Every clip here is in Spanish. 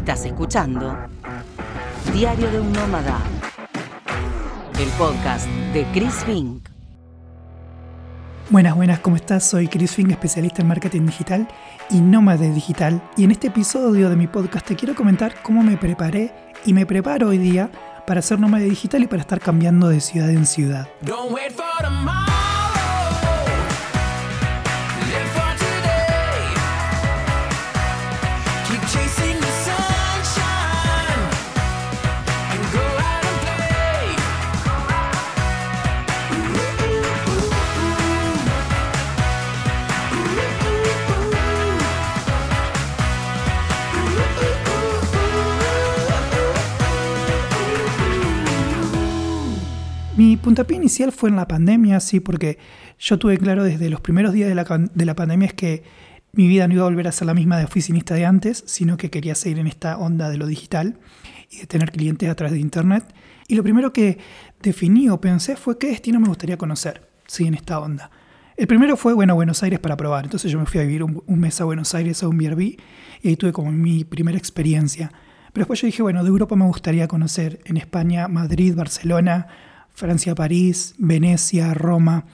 Estás escuchando Diario de un Nómada, el podcast de Chris Fink. Buenas, buenas, ¿cómo estás? Soy Chris Fink, especialista en marketing digital y nómade digital. Y en este episodio de mi podcast te quiero comentar cómo me preparé y me preparo hoy día para ser nómade digital y para estar cambiando de ciudad en ciudad. Don't wait for Mi puntapié inicial fue en la pandemia, sí, porque yo tuve claro desde los primeros días de la, de la pandemia es que mi vida no iba a volver a ser la misma de oficinista de antes, sino que quería seguir en esta onda de lo digital y de tener clientes a través de internet. Y lo primero que definí o pensé fue qué destino me gustaría conocer, sí, en esta onda. El primero fue, bueno, Buenos Aires para probar. Entonces yo me fui a vivir un, un mes a Buenos Aires a un BRB y ahí tuve como mi primera experiencia. Pero después yo dije, bueno, de Europa me gustaría conocer en España, Madrid, Barcelona, Francia, París, Venecia, Roma.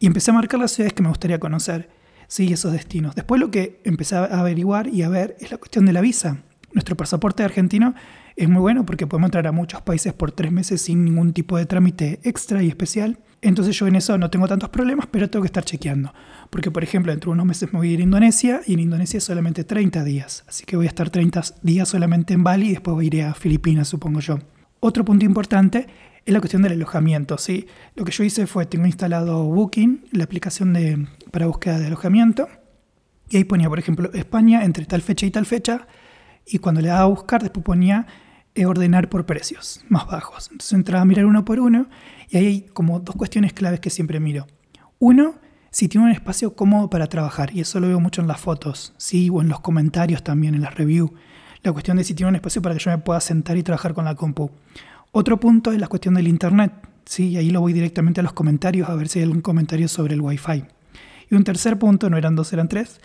Y empecé a marcar las ciudades que me gustaría conocer, sí, esos destinos. Después lo que empecé a averiguar y a ver es la cuestión de la visa. Nuestro pasaporte argentino es muy bueno porque podemos entrar a muchos países por tres meses sin ningún tipo de trámite extra y especial. Entonces yo en eso no tengo tantos problemas, pero tengo que estar chequeando. Porque, por ejemplo, dentro de unos meses me voy a ir a Indonesia y en Indonesia es solamente 30 días. Así que voy a estar 30 días solamente en Bali y después voy a ir a Filipinas, supongo yo. Otro punto importante es la cuestión del alojamiento. ¿sí? Lo que yo hice fue, tengo instalado Booking, la aplicación de, para búsqueda de alojamiento. Y ahí ponía, por ejemplo, España entre tal fecha y tal fecha. Y cuando le daba a buscar, después ponía eh, ordenar por precios más bajos. Entonces entraba a mirar uno por uno. Y ahí hay como dos cuestiones claves que siempre miro. Uno, si tiene un espacio cómodo para trabajar. Y eso lo veo mucho en las fotos, ¿sí? o en los comentarios también, en las reviews. La cuestión de si tiene un espacio para que yo me pueda sentar y trabajar con la compu. Otro punto es la cuestión del internet. Sí, ahí lo voy directamente a los comentarios a ver si hay algún comentario sobre el wifi. Y un tercer punto, no eran dos, eran tres,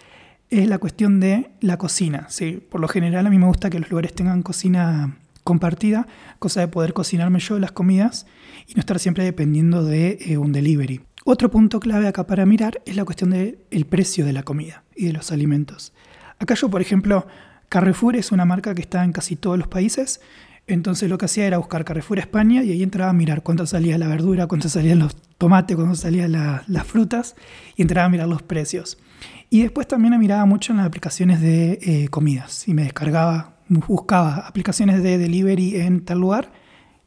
es la cuestión de la cocina. Sí, por lo general a mí me gusta que los lugares tengan cocina compartida, cosa de poder cocinarme yo las comidas y no estar siempre dependiendo de eh, un delivery. Otro punto clave acá para mirar es la cuestión del precio de la comida y de los alimentos. Acá yo, por ejemplo, Carrefour es una marca que está en casi todos los países, entonces lo que hacía era buscar Carrefour España y ahí entraba a mirar cuánto salía la verdura, cuánto salían los tomates, cuánto salían la- las frutas y entraba a mirar los precios. Y después también miraba mucho en las aplicaciones de eh, comidas y me descargaba, buscaba aplicaciones de delivery en tal lugar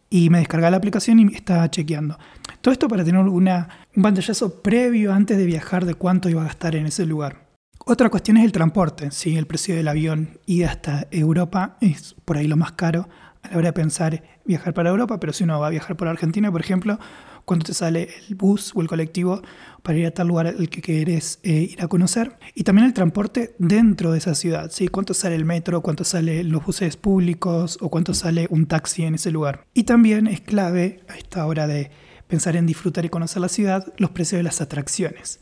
y me descargaba la aplicación y estaba chequeando. Todo esto para tener una, un pantallazo previo antes de viajar de cuánto iba a gastar en ese lugar. Otra cuestión es el transporte, ¿sí? el precio del avión ida hasta Europa es por ahí lo más caro a la hora de pensar viajar para Europa, pero si uno va a viajar por Argentina, por ejemplo, cuánto te sale el bus o el colectivo para ir a tal lugar al que querés eh, ir a conocer. Y también el transporte dentro de esa ciudad, ¿sí? cuánto sale el metro, cuánto sale los buses públicos o cuánto sale un taxi en ese lugar. Y también es clave a esta hora de pensar en disfrutar y conocer la ciudad, los precios de las atracciones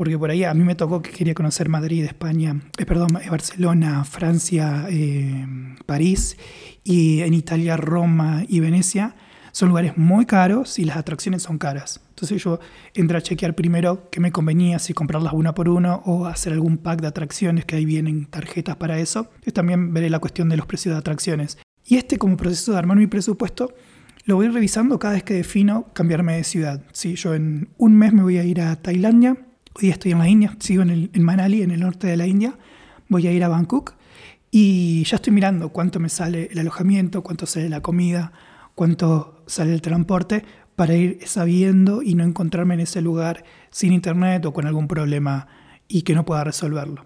porque por ahí a mí me tocó que quería conocer Madrid, España, eh, perdón, eh, Barcelona, Francia, eh, París y en Italia Roma y Venecia son lugares muy caros y las atracciones son caras. Entonces yo entré a chequear primero qué me convenía, si comprarlas una por uno o hacer algún pack de atracciones, que ahí vienen tarjetas para eso. Entonces también veré la cuestión de los precios de atracciones. Y este como proceso de armar mi presupuesto lo voy revisando cada vez que defino cambiarme de ciudad. Si yo en un mes me voy a ir a Tailandia, hoy día estoy en la India, sigo en, el, en Manali, en el norte de la India, voy a ir a Bangkok y ya estoy mirando cuánto me sale el alojamiento, cuánto sale la comida, cuánto sale el transporte para ir sabiendo y no encontrarme en ese lugar sin internet o con algún problema y que no pueda resolverlo.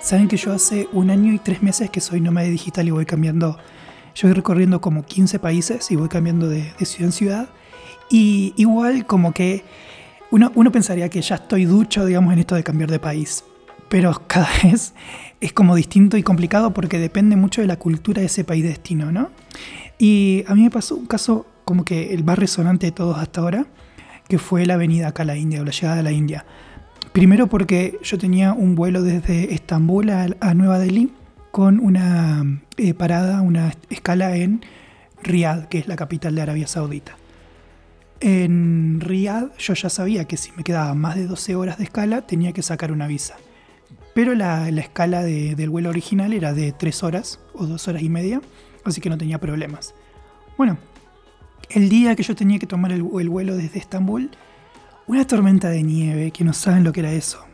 Saben que yo hace un año y tres meses que soy nómada digital y voy cambiando, yo voy recorriendo como 15 países y voy cambiando de, de ciudad en ciudad. Y igual como que uno, uno pensaría que ya estoy ducho, digamos, en esto de cambiar de país. Pero cada vez es como distinto y complicado porque depende mucho de la cultura de ese país de destino, ¿no? Y a mí me pasó un caso como que el más resonante de todos hasta ahora, que fue la venida acá a la India o la llegada a la India. Primero porque yo tenía un vuelo desde Estambul a, a Nueva Delhi con una eh, parada, una escala en Riyadh, que es la capital de Arabia Saudita. En Riyadh yo ya sabía que si me quedaba más de 12 horas de escala tenía que sacar una visa. Pero la, la escala de- del vuelo original era de 3 horas o 2 horas y media, así que no tenía problemas. Bueno, el día que yo tenía que tomar el, el vuelo desde Estambul, una tormenta de nieve, que no saben lo que era eso.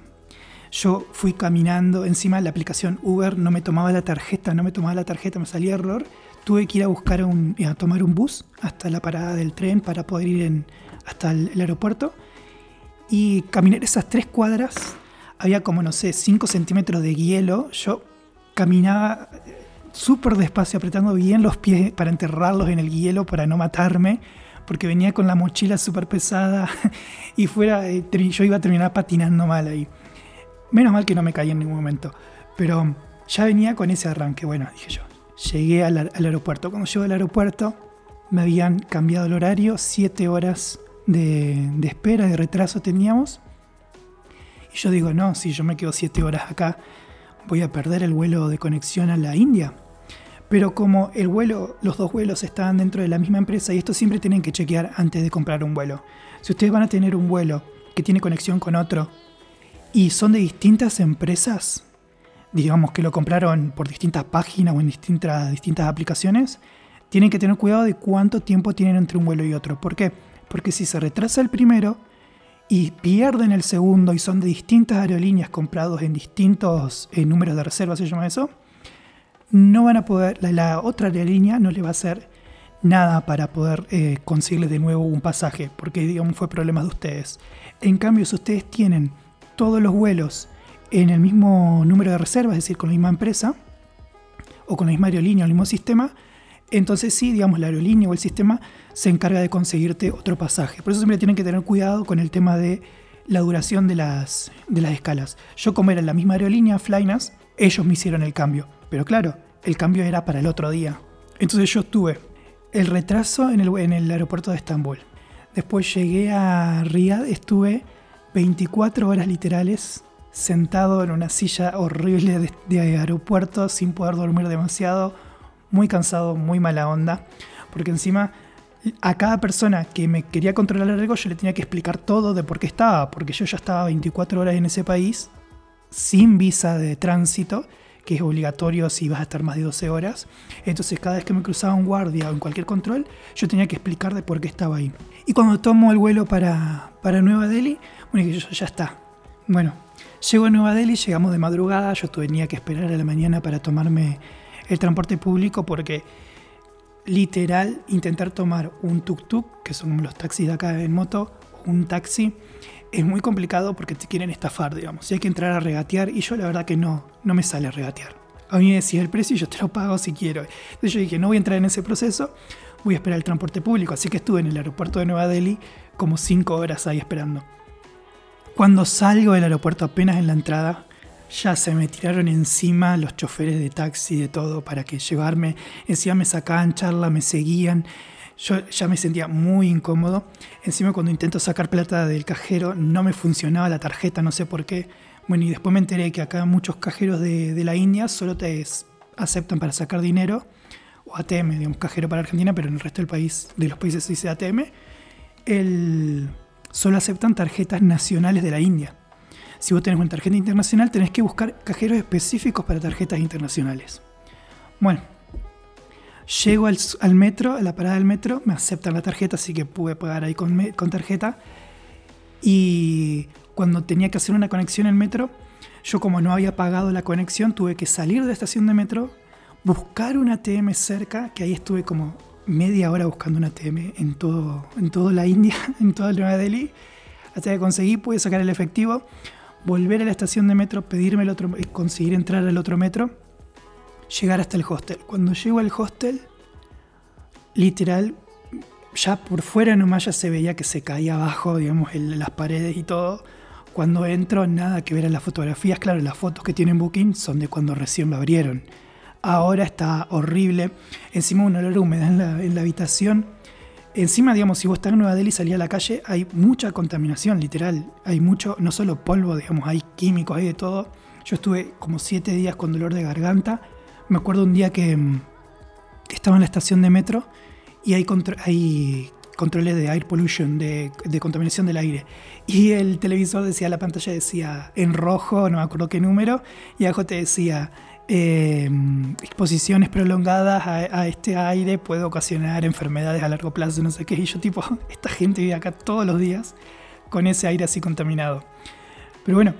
Yo fui caminando, encima la aplicación Uber no me tomaba la tarjeta, no me tomaba la tarjeta, me salía error. Tuve que ir a buscar un, a tomar un bus hasta la parada del tren para poder ir hasta el, aeropuerto. Y caminar esas tres cuadras, había como, no sé, 5 centímetros de hielo. Yo caminaba eh, súper despacio, apretando bien los pies para enterrarlos en el hielo, para no matarme, porque venía con la mochila súper pesada y fuera, eh, yo iba a terminar patinando mal ahí. Menos mal que no me caí en ningún momento. Pero ya venía con ese arranque. Bueno, dije yo. Llegué al, aer- al aeropuerto. Cuando llego al aeropuerto, me habían cambiado el horario. Siete horas de, de espera, de retraso teníamos. Y yo digo, no, si yo me quedo siete horas acá, voy a perder el vuelo de conexión a la India. Pero como el vuelo, los dos vuelos estaban dentro de la misma empresa y esto siempre tienen que chequear antes de comprar un vuelo. Si ustedes van a tener un vuelo que tiene conexión con otro y son de distintas empresas, digamos que lo compraron por distintas páginas o en distintas, distintas aplicaciones, tienen que tener cuidado de cuánto tiempo tienen entre un vuelo y otro. ¿Por qué? Porque si se retrasa el primero y pierden el segundo y son de distintas aerolíneas comprados en distintos eh, números de reserva, se llama eso, no van a poder, la, la otra aerolínea no le va a hacer nada para poder eh, conseguirles de nuevo un pasaje, porque digamos fue problema de ustedes. En cambio, si ustedes tienen todos los vuelos en el mismo número de reservas, es decir, con la misma empresa, o con la misma aerolínea o el mismo sistema, entonces sí, digamos, la aerolínea o el sistema se encarga de conseguirte otro pasaje. Por eso siempre tienen que tener cuidado con el tema de la duración de las, de las escalas. Yo como era la misma aerolínea, Flynas, ellos me hicieron el cambio. Pero claro, el cambio era para el otro día. Entonces yo tuve el retraso en el, en el aeropuerto de Estambul. Después llegué a Riyadh, estuve 24 horas literales sentado en una silla horrible de, aeropuerto sin poder dormir demasiado, muy cansado, muy mala onda, porque encima a cada persona que me quería controlar algo yo le tenía que explicar todo de por qué estaba, porque yo ya estaba 24 horas en ese país sin visa de tránsito, que es obligatorio si vas a estar más de 12 horas. Entonces cada vez que me cruzaba un guardia o en cualquier control, yo tenía que explicar de por qué estaba ahí. Y cuando tomo el vuelo para, para Nueva Delhi, bueno, ya está. Bueno, llego a Nueva Delhi, llegamos de madrugada, yo tenía que esperar a la mañana para tomarme el transporte público porque literal intentar tomar un tuk-tuk, que son los taxis de acá en moto, o un taxi, es muy complicado porque te quieren estafar, digamos. Y hay que entrar a regatear y yo la verdad que no, no me sale a regatear. A mí me decía el precio y yo te lo pago si quiero. Entonces yo dije, no voy a entrar en ese proceso, voy a esperar el transporte público. Así que estuve en el aeropuerto de Nueva Delhi como 5 horas ahí esperando. Cuando salgo del aeropuerto apenas en la entrada, ya se me tiraron encima los choferes de taxi, de todo, para que llevarme. Encima me sacaban charla, me seguían. Yo ya me sentía muy incómodo. Encima cuando intento sacar plata del cajero no me funcionaba la tarjeta, no sé por qué. Bueno, y después me enteré que acá muchos cajeros de, de la India solo te aceptan para sacar dinero. O ATM, digamos, cajero para Argentina, pero en el resto del país, de los países se dice ATM. El, solo aceptan tarjetas nacionales de la India. Si vos tenés una tarjeta internacional, tenés que buscar cajeros específicos para tarjetas internacionales. Bueno, llego al, metro, a la parada del metro, me aceptan la tarjeta, así que pude pagar ahí con, con tarjeta. Y cuando tenía que hacer una conexión en metro, yo como no había pagado la conexión, tuve que salir de la estación de metro, buscar un ATM cerca, que ahí estuve como media hora buscando un ATM en todo, en toda la India, en toda Nueva Delhi, hasta que conseguí, pude sacar el efectivo, volver a la estación de metro, pedirme el otro, conseguir entrar al otro metro, llegar hasta el hostel. Cuando llego al hostel, literal, ya por fuera nomás ya se veía que se caía abajo, digamos, el- las paredes y todo. Cuando entro, nada que ver a las fotografías. Claro, las fotos que tienen Booking son de cuando recién lo abrieron. Ahora está horrible. Encima un olor húmedo en la, en la habitación. Encima, digamos, si vos estás en Nueva Delhi y salís a la calle, hay mucha contaminación, literal. Hay mucho, no solo polvo, digamos, hay químicos, hay de todo. Yo estuve como siete días con dolor de garganta. Me acuerdo un día que mm, estaba en la estación de metro y hay, contro- controles de air pollution, de, de contaminación del aire. Y el televisor decía, la pantalla decía en rojo, no me acuerdo qué número, y abajo te decía, eh, exposiciones prolongadas a, este aire puede ocasionar enfermedades a largo plazo, no sé qué. Y yo tipo, esta gente vive acá todos los días con ese aire así contaminado. Pero bueno,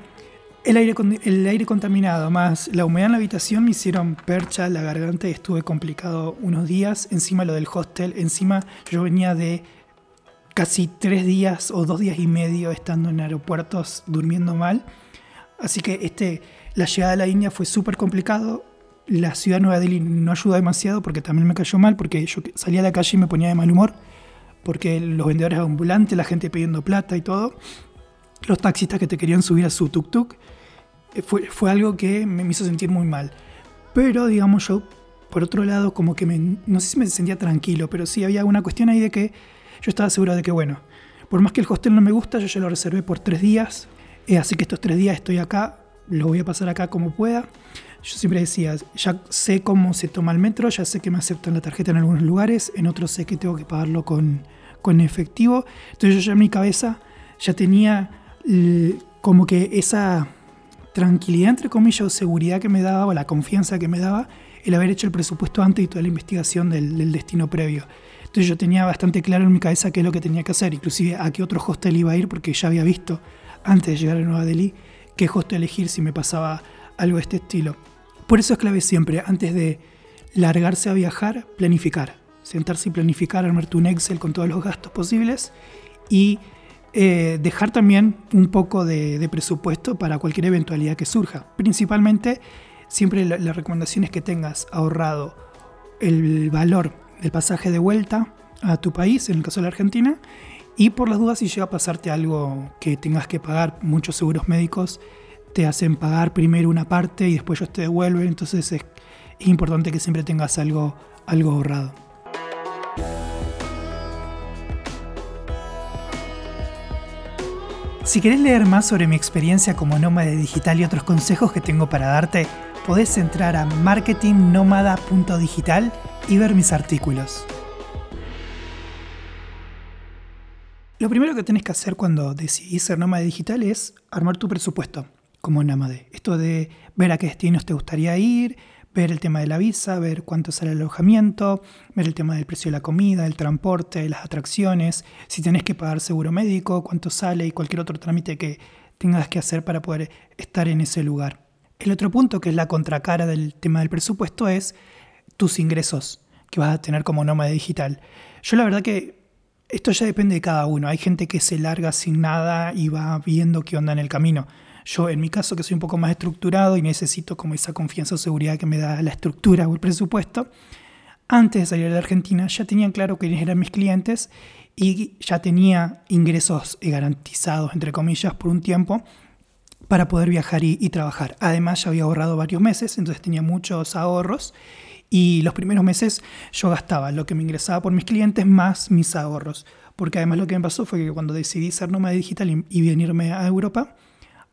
el aire, el aire contaminado más la humedad en la habitación me hicieron percha la garganta y estuve complicado unos días. Encima lo del hostel, encima yo venía de casi tres días o dos días y medio estando en aeropuertos durmiendo mal. Así que este, la llegada a la India fue súper complicado. La ciudad de Nueva Delhi no ayudó demasiado porque también me cayó mal porque yo salía a la calle y me ponía de mal humor porque los vendedores ambulantes, la gente pidiendo plata y todo, los taxistas que te querían subir a su tuk-tuk, eh, fue, fue algo que me hizo sentir muy mal. Pero, digamos, yo, por otro lado, como que me, no sé si me sentía tranquilo, pero sí había una cuestión ahí de que yo estaba seguro de que, bueno, por más que el hostel no me gusta, yo ya lo reservé por tres días, eh, así que estos tres días estoy acá, lo voy a pasar acá como pueda. Yo siempre decía, ya sé cómo se toma el metro, ya sé que me aceptan la tarjeta en algunos lugares, en otros sé que tengo que pagarlo con, con efectivo. Entonces yo ya en mi cabeza ya tenía l- como que esa tranquilidad, entre comillas, o seguridad que me daba, o la confianza que me daba, el haber hecho el presupuesto antes y toda la investigación del, del destino previo. Entonces yo tenía bastante claro en mi cabeza qué es lo que tenía que hacer, inclusive a qué otro hostel iba a ir, porque ya había visto antes de llegar a Nueva Delhi qué hostel elegir si me pasaba algo de este estilo. Por eso es clave siempre, antes de largarse a viajar, planificar. Sentarse y planificar, armarte un Excel con todos los gastos posibles y eh, dejar también un poco de, de presupuesto para cualquier eventualidad que surja. Principalmente, siempre la, la recomendación es que tengas ahorrado el valor del pasaje de vuelta a tu país, en el caso de la Argentina, y por las dudas si llega a pasarte algo que tengas que pagar, muchos seguros médicos te hacen pagar primero una parte y después ellos te devuelven, entonces es, importante que siempre tengas algo, algo ahorrado. Si querés leer más sobre mi experiencia como nómada digital y otros consejos que tengo para darte, podés entrar a marketingnomada.digital y ver mis artículos. Lo primero que tenés que hacer cuando decidís ser nómada digital es armar tu presupuesto como nómade. Esto de ver a qué destinos te gustaría ir, ver el tema de la visa, ver cuánto sale el alojamiento, ver el tema del precio de la comida, el transporte, las atracciones, si tenés que pagar seguro médico, cuánto sale y cualquier otro trámite que tengas que hacer para poder estar en ese lugar. El otro punto, que es la contracara del tema del presupuesto, es tus ingresos que vas a tener como nómada digital. Yo la verdad que esto ya depende de cada uno. Hay gente que se larga sin nada y va viendo qué onda en el camino. Yo, en mi caso, que soy un poco más estructurado y necesito como esa confianza o seguridad que me da la estructura o el presupuesto, antes de salir de Argentina ya tenían claro quiénes eran mis clientes y ya tenía ingresos eh, garantizados, entre comillas, por un tiempo para poder viajar y, y trabajar. Además, ya había ahorrado varios meses, entonces tenía muchos ahorros y los primeros meses yo gastaba lo que me ingresaba por mis clientes más mis ahorros. Porque además lo que me pasó fue que cuando decidí ser nómada digital y, venirme a Europa,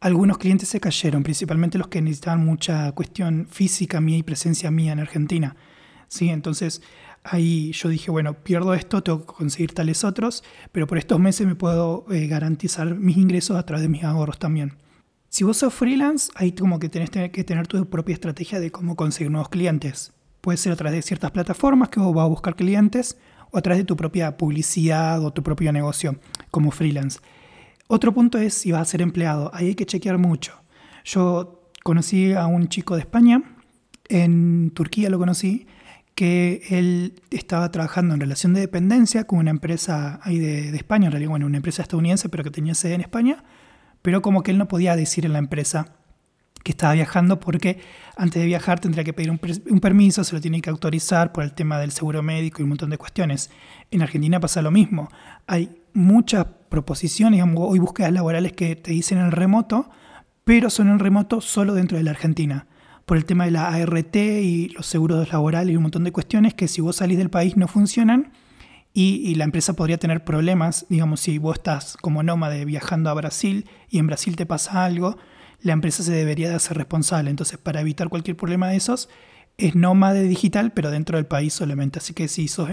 algunos clientes se cayeron, principalmente los que necesitaban mucha cuestión física mía y presencia mía en Argentina. ¿Sí? Entonces ahí yo dije, bueno, pierdo esto, tengo que conseguir tales otros, pero por estos meses me puedo eh, garantizar mis ingresos a través de mis ahorros también. Si vos sos freelance, ahí como que tenés que tener tu propia estrategia de cómo conseguir nuevos clientes. Puede ser a través de ciertas plataformas que vos vas a buscar clientes o a través de tu propia publicidad o tu propio negocio como freelance. Otro punto es si vas a ser empleado. Ahí hay que chequear mucho. Yo conocí a un chico de España, en Turquía lo conocí, que él estaba trabajando en relación de dependencia con una empresa ahí de, de España, en realidad, bueno, una empresa estadounidense, pero que tenía sede en España, pero como que él no podía decir en la empresa que estaba viajando porque antes de viajar tendría que pedir un, per- un permiso, se lo tiene que autorizar por el tema del seguro médico y un montón de cuestiones. En Argentina pasa lo mismo. Hay muchas proposiciones, hoy búsquedas laborales que te dicen en remoto, pero son en remoto solo dentro de la Argentina. Por el tema de la ART y los seguros laborales y un montón de cuestiones que si vos salís del país no funcionan y, y la empresa podría tener problemas, digamos, si vos estás como nómade viajando a Brasil y en Brasil te pasa algo, la empresa se debería de hacer responsable. Entonces, para evitar cualquier problema de esos, es nómade digital, pero dentro del país solamente. Así que si sos,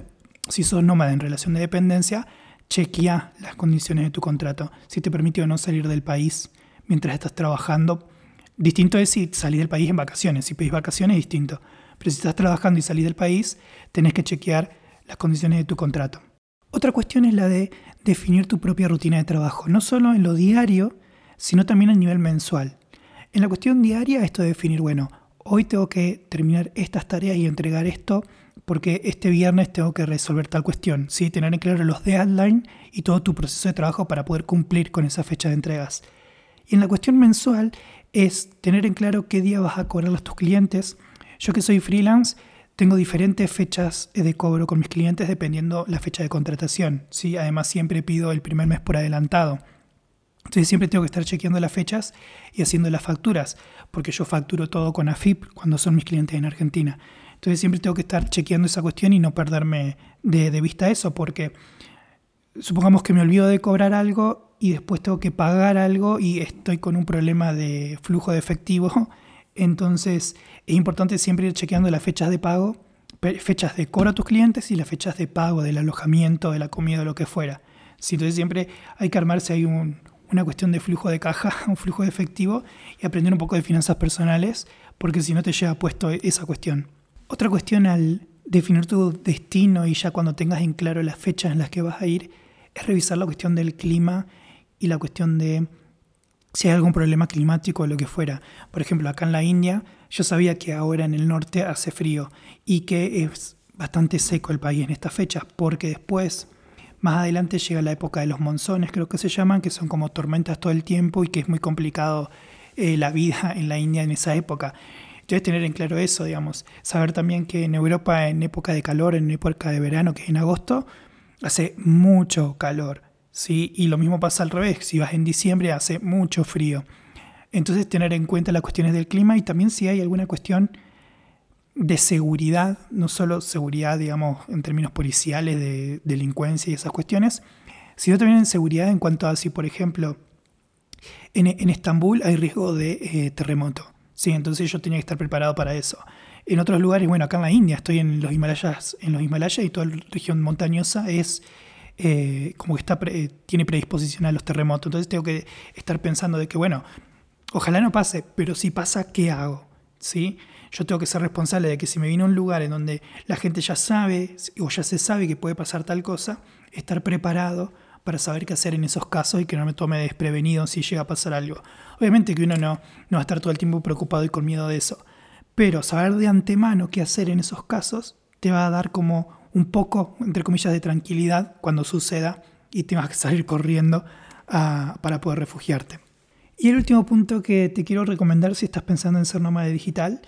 si sos nómade en relación de dependencia, chequea las condiciones de tu contrato, si te permite o no salir del país mientras estás trabajando. Distinto es si salís del país en vacaciones. Si pedís vacaciones, distinto. Pero si estás trabajando y salís del país, tenés que chequear las condiciones de tu contrato. Otra cuestión es la de definir tu propia rutina de trabajo, no solo en lo diario, sino también a nivel mensual. En la cuestión diaria, esto de definir, bueno, hoy tengo que terminar estas tareas y entregar esto porque este viernes tengo que resolver tal cuestión. ¿sí? Tener en claro los deadline y todo tu proceso de trabajo para poder cumplir con esa fecha de entregas. Y en la cuestión mensual es tener en claro qué día vas a cobrar a tus clientes. Yo que soy freelance, tengo diferentes fechas de cobro con mis clientes dependiendo la fecha de contratación. ¿sí? Además siempre pido el primer mes por adelantado. Entonces siempre tengo que estar chequeando las fechas y haciendo las facturas, porque yo facturo todo con AFIP cuando son mis clientes en Argentina. Entonces siempre tengo que estar chequeando esa cuestión y no perderme de, de vista eso, porque supongamos que me olvido de cobrar algo y después tengo que pagar algo y estoy con un problema de flujo de efectivo. Entonces es importante siempre ir chequeando las fechas de pago, fechas de cobro a tus clientes y las fechas de pago del alojamiento, de la comida, lo que fuera. Entonces siempre hay que armarse ahí un- una cuestión de flujo de caja, un flujo de efectivo y aprender un poco de finanzas personales, porque si no te lleva puesto esa cuestión. Otra cuestión al definir tu destino y ya cuando tengas en claro las fechas en las que vas a ir, es revisar la cuestión del clima y la cuestión de si hay algún problema climático o lo que fuera. Por ejemplo, acá en la India yo sabía que ahora en el norte hace frío y que es bastante seco el país en estas fechas, porque después, más adelante llega la época de los monzones, creo que se llaman, que son como tormentas todo el tiempo y que es muy complicado eh, la vida en la India en esa época. Entonces tener en claro eso, digamos. Saber también que en Europa en época de calor, en época de verano, que es en agosto, hace mucho calor. ¿sí? Y lo mismo pasa al revés. Si vas en diciembre hace mucho frío. Entonces tener en cuenta las cuestiones del clima y también si hay alguna cuestión de seguridad, no solo seguridad, digamos, en términos policiales, de delincuencia y esas cuestiones, sino también en seguridad en cuanto a si, por ejemplo, en, en Estambul hay riesgo de eh, terremoto. Sí, entonces yo tenía que estar preparado para eso. En otros lugares, bueno, acá en la India, estoy en los Himalayas, en los Himalayas y toda la región montañosa es eh, como que está pre- tiene predisposición a los terremotos. Entonces tengo que estar pensando de que, bueno, ojalá no pase, pero si pasa, ¿qué hago? ¿Sí? Yo tengo que ser responsable de que si me viene a un lugar en donde la gente ya sabe o ya se sabe que puede pasar tal cosa, estar preparado para saber qué hacer en esos casos y que no me tome desprevenido si llega a pasar algo. Obviamente que uno no, no va a estar todo el tiempo preocupado y con miedo de eso, pero saber de antemano qué hacer en esos casos te va a dar como un poco, entre comillas, de tranquilidad cuando suceda y tengas que salir corriendo ah, para poder refugiarte. Y el último punto que te quiero recomendar si estás pensando en ser nómada digital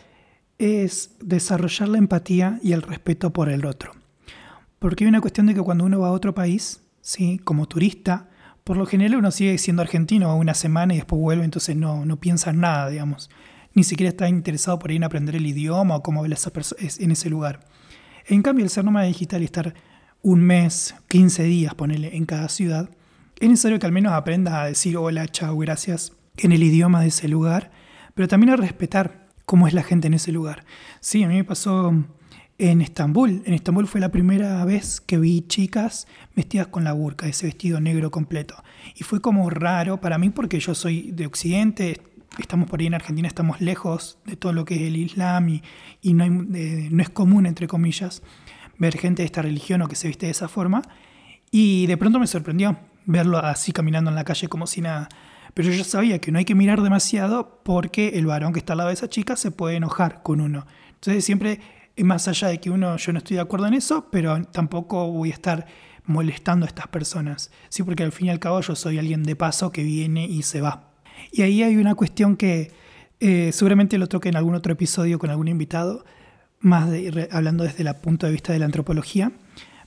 es desarrollar la empatía y el respeto por el otro. Porque hay una cuestión de que cuando uno va a otro país, ¿sí? como turista, por lo general uno sigue siendo argentino una semana y después vuelve, entonces no, no piensa en nada, digamos. Ni siquiera está interesado por ir a aprender el idioma o cómo ve esa perso- es- en ese lugar. En cambio, el ser nómada digital y estar un mes, 15 días, ponele, en cada ciudad, es necesario que al menos aprendas a decir hola, chao, gracias en el idioma de ese lugar, pero también a respetar cómo es la gente en ese lugar. Sí, a mí me pasó en Estambul. En Estambul fue la primera vez que vi chicas vestidas con la burka, ese vestido negro completo. Y fue como raro para mí porque yo soy de Occidente, estamos por ahí en Argentina, estamos lejos de todo lo que es el Islam y, no, no es común, entre comillas, ver gente de esta religión o que se viste de esa forma. Y de pronto me sorprendió verlo así caminando en la calle como si nada. Pero yo sabía que no hay que mirar demasiado porque el varón que está al lado de esa chica se puede enojar con uno. Entonces siempre, más allá de que uno, yo no estoy de acuerdo en eso, pero tampoco voy a estar molestando a estas personas. Sí, porque al fin y al cabo yo soy alguien de paso que viene y se va. Y ahí hay una cuestión que eh, seguramente lo toque en algún otro episodio con algún invitado, más de- re- hablando desde el punto de vista de la antropología.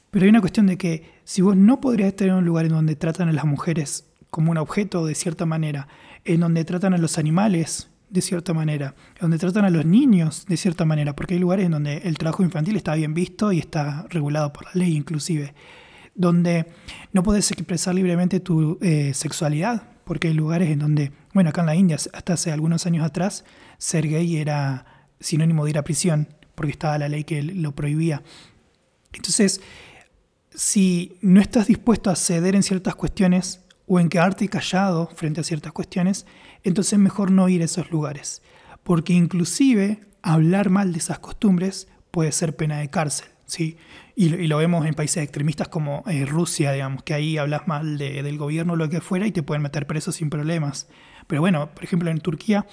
Pero hay una cuestión de que si vos no podrías en un lugar en donde tratan a las mujeres como un objeto de cierta manera, en donde tratan a los animales de cierta manera, en donde tratan a los niños de cierta manera, porque hay lugares en donde el trabajo infantil está bien visto y está regulado por la ley inclusive. donde no puedes expresar libremente tu eh, sexualidad, porque hay lugares en donde, bueno, acá en la India, hasta hace algunos años atrás, ser gay era sinónimo de ir a prisión, porque estaba la ley que lo prohibía. Entonces, si no estás dispuesto a ceder en ciertas cuestiones o en quedarte callado frente a ciertas cuestiones, entonces mejor no ir a esos lugares, porque inclusive hablar mal de esas costumbres puede ser pena de cárcel, ¿sí? Y, lo- vemos en países extremistas como eh, Rusia, digamos, que ahí hablas mal de- del gobierno o lo que fuera y te pueden meter preso sin problemas. Pero bueno, por ejemplo, en Turquía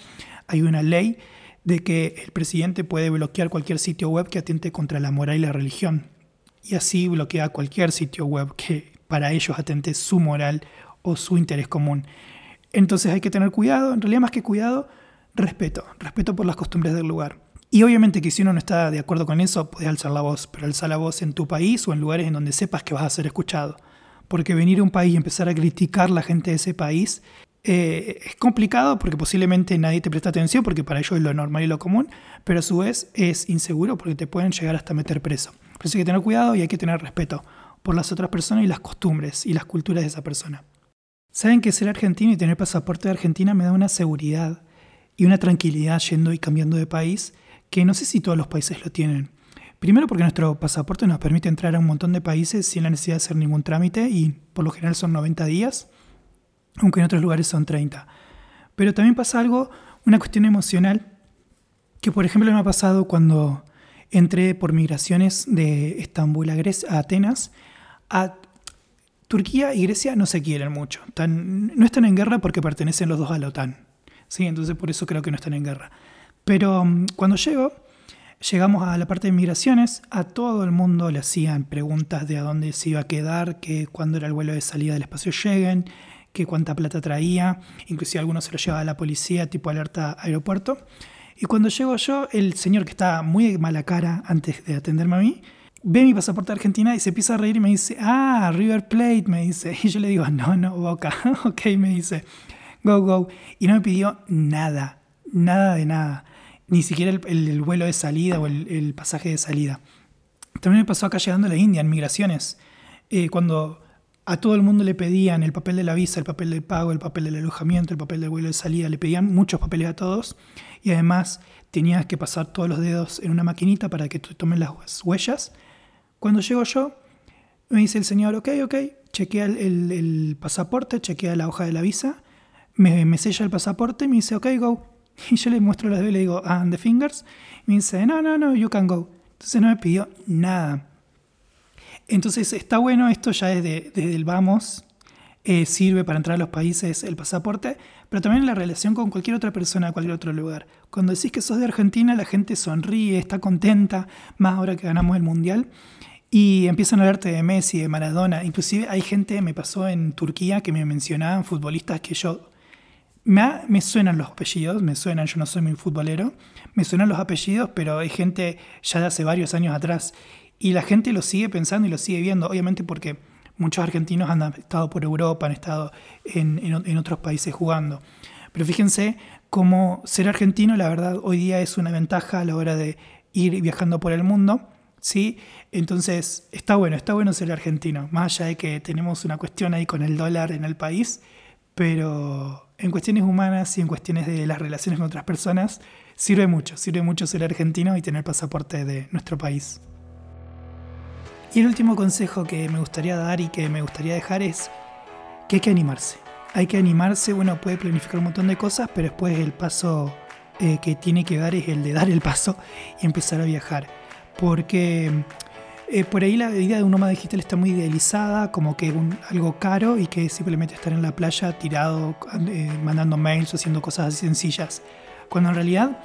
hay una ley de que el presidente puede bloquear cualquier sitio web que atente contra la moral y la religión. Y así bloquea cualquier sitio web que para ellos atente su moral o su interés común. Entonces hay que tener cuidado, en realidad más que cuidado, respeto, respeto por las costumbres del lugar. Y obviamente que si uno no está de acuerdo con eso, puedes alzar la voz, pero alzar la voz en tu país o en lugares en donde sepas que vas a ser escuchado. Porque venir a un país y empezar a criticar la gente de ese país eh, es complicado porque posiblemente nadie te presta atención porque para ellos es lo normal y lo común, pero a su vez es inseguro porque te pueden llegar hasta meter preso. Por eso hay que tener cuidado y hay que tener respeto por las otras personas y las costumbres y las culturas de esa persona. Saben que ser argentino y tener pasaporte de Argentina me da una seguridad y una tranquilidad yendo y cambiando de país que no sé si todos los países lo tienen. Primero porque nuestro pasaporte nos permite entrar a un montón de países sin la necesidad de hacer ningún trámite y por lo general son 90 días, aunque en otros lugares son 30. Pero también pasa algo, una cuestión emocional, que por ejemplo me ha pasado cuando entré por migraciones de Estambul a, Grecia, a Atenas, a Turquía y Grecia no se quieren mucho. No están en guerra porque pertenecen los dos a la OTAN. ¿sí? Entonces por eso creo que no están en guerra. Pero mm, cuando llego, llegamos a la parte de migraciones, a todo el mundo le hacían preguntas de a dónde se iba a quedar, que cuándo era el vuelo de salida del espacio Schengen, que cuánta plata traía, inclusive algunos se lo llevaba a la policía, tipo alerta aeropuerto. Y cuando llego yo, el señor que estaba muy mala cara antes de atenderme a mí, ve mi pasaporte de Argentina y se empieza a reír y me dice, ah, River Plate, me dice. Y yo le digo, no, no, Boca, ok, me dice, go, go. Y no me pidió nada, nada de nada. Ni siquiera el, el- el vuelo de salida o el, el pasaje de salida. También me pasó acá llegando a la India, en migraciones, eh, cuando a todo el mundo le pedían el papel de la visa, el papel del pago, el papel del alojamiento, el papel del vuelo de salida, le pedían muchos papeles a todos y además tenías que pasar todos los dedos en una maquinita para que tomen las huellas. Cuando llego yo, me dice el señor, ok, ok, chequea el, el- pasaporte, chequea la hoja de la visa, me, me sella el pasaporte y me dice, ok, go. Y yo le muestro los dedos y le digo, ah, and the fingers. Me dice, no, no, no, you can go. Entonces no me pidió nada. Entonces está bueno esto ya desde, desde el vamos, eh, sirve para entrar a los países el pasaporte, pero también la relación con cualquier otra persona de cualquier otro lugar. Cuando decís que sos de Argentina, la gente sonríe, está contenta, más ahora que ganamos el Mundial, y empiezan a hablarte de Messi, de Maradona. Inclusive hay gente, me pasó en Turquía, que me mencionaban futbolistas que yo... Me, me suenan los apellidos, me suenan, yo no soy muy futbolero, me suenan los apellidos, pero hay gente ya de hace varios años atrás. Y la gente lo sigue pensando y lo sigue viendo, obviamente porque muchos argentinos han estado por Europa, han estado en, otros países jugando. Pero fíjense cómo ser argentino, la verdad, hoy día es una ventaja a la hora de ir viajando por el mundo. ¿sí? Entonces, está bueno, está bueno ser argentino, más allá de que tenemos una cuestión ahí con el dólar en el país, pero en cuestiones humanas y en cuestiones de las relaciones con otras personas, sirve mucho, sirve mucho ser argentino y tener pasaporte de nuestro país. Y el último consejo que me gustaría dar y que me gustaría dejar es que hay que animarse. Hay que animarse, uno puede planificar un montón de cosas, pero después el paso eh, que tiene que dar es el de dar el paso y empezar a viajar. Porque eh, por ahí la idea de un nómada digital está muy idealizada, como que es algo caro y que simplemente estar en la playa tirado, eh, mandando mails o haciendo cosas así sencillas. Cuando en realidad,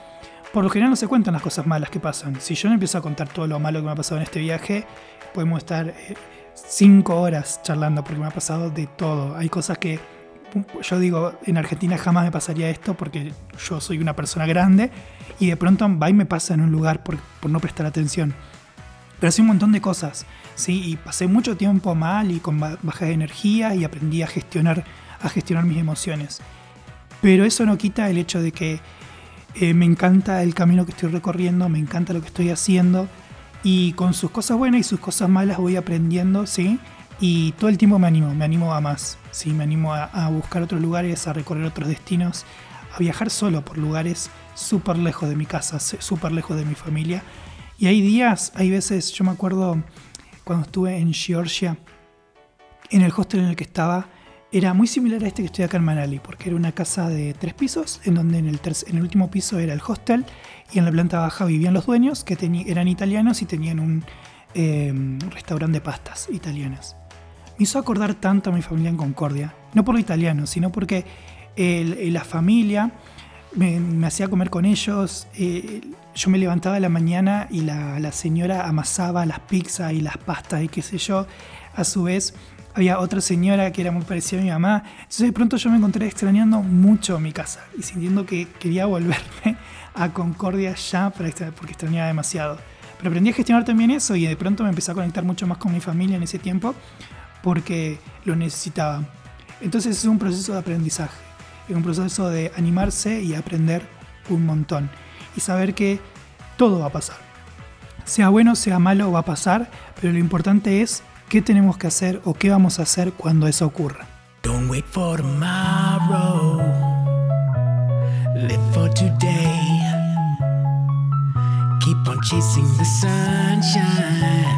por lo general no se cuentan las cosas malas que pasan. Si yo no empiezo a contar todo lo malo que me ha pasado en este viaje, podemos estar eh, cinco horas charlando porque me ha pasado de todo. Hay cosas que yo digo, en Argentina jamás me pasaría esto porque yo soy una persona grande y de pronto va y me pasa en un lugar por, no prestar atención. Pero hacía un montón de cosas, ¿sí? Y pasé mucho tiempo mal y con ba- baja energía y aprendí a gestionar, a gestionar mis emociones. Pero eso no quita el hecho de que eh, me encanta el camino que estoy recorriendo, me encanta lo que estoy haciendo y con sus cosas buenas y sus cosas malas voy aprendiendo, ¿sí? Y todo el tiempo me animo, me animo a más. Sí, me animo a, a buscar otros lugares, a recorrer otros destinos, a viajar solo por lugares súper lejos de mi casa, súper lejos de mi familia. Y hay días, hay veces, yo me acuerdo cuando estuve en Georgia, en el hostel en el que estaba, era muy similar a este que estoy acá en Manali, porque era una casa de tres pisos, en donde en el, en el último piso era el hostel y en la planta baja vivían los dueños, que eran italianos y tenían un eh, restaurante de pastas italianas. Me hizo acordar tanto a mi familia en Concordia, no por lo italiano, sino porque el- la familia me, me hacía comer con ellos. eh, yo me levantaba a la mañana y la, la señora amasaba las pizzas y las pastas y qué sé yo. A su vez, había otra señora que era muy parecida a mi mamá. Entonces, de pronto yo me encontré extrañando mucho mi casa y sintiendo que quería volverme a Concordia ya para porque extrañaba demasiado. Pero aprendí a gestionar también eso y de pronto me empecé a conectar mucho más con mi familia en ese tiempo porque lo necesitaba. Entonces es un proceso de aprendizaje, es un proceso de animarse y aprender un montón y saber que todo va a pasar. Sea bueno, sea malo, va a pasar, pero lo importante es qué tenemos que hacer o qué vamos a hacer cuando eso ocurra. Don't wait for tomorrow. Live for today. Keep on chasing the sunshine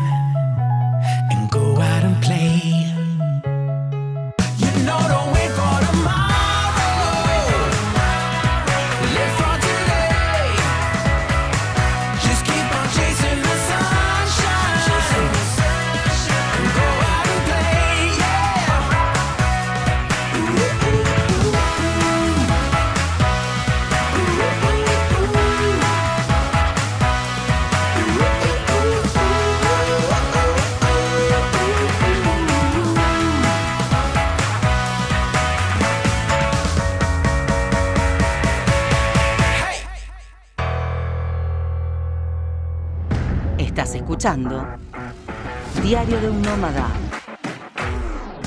Diario de un Nómada,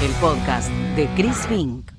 el podcast de Chris Fink.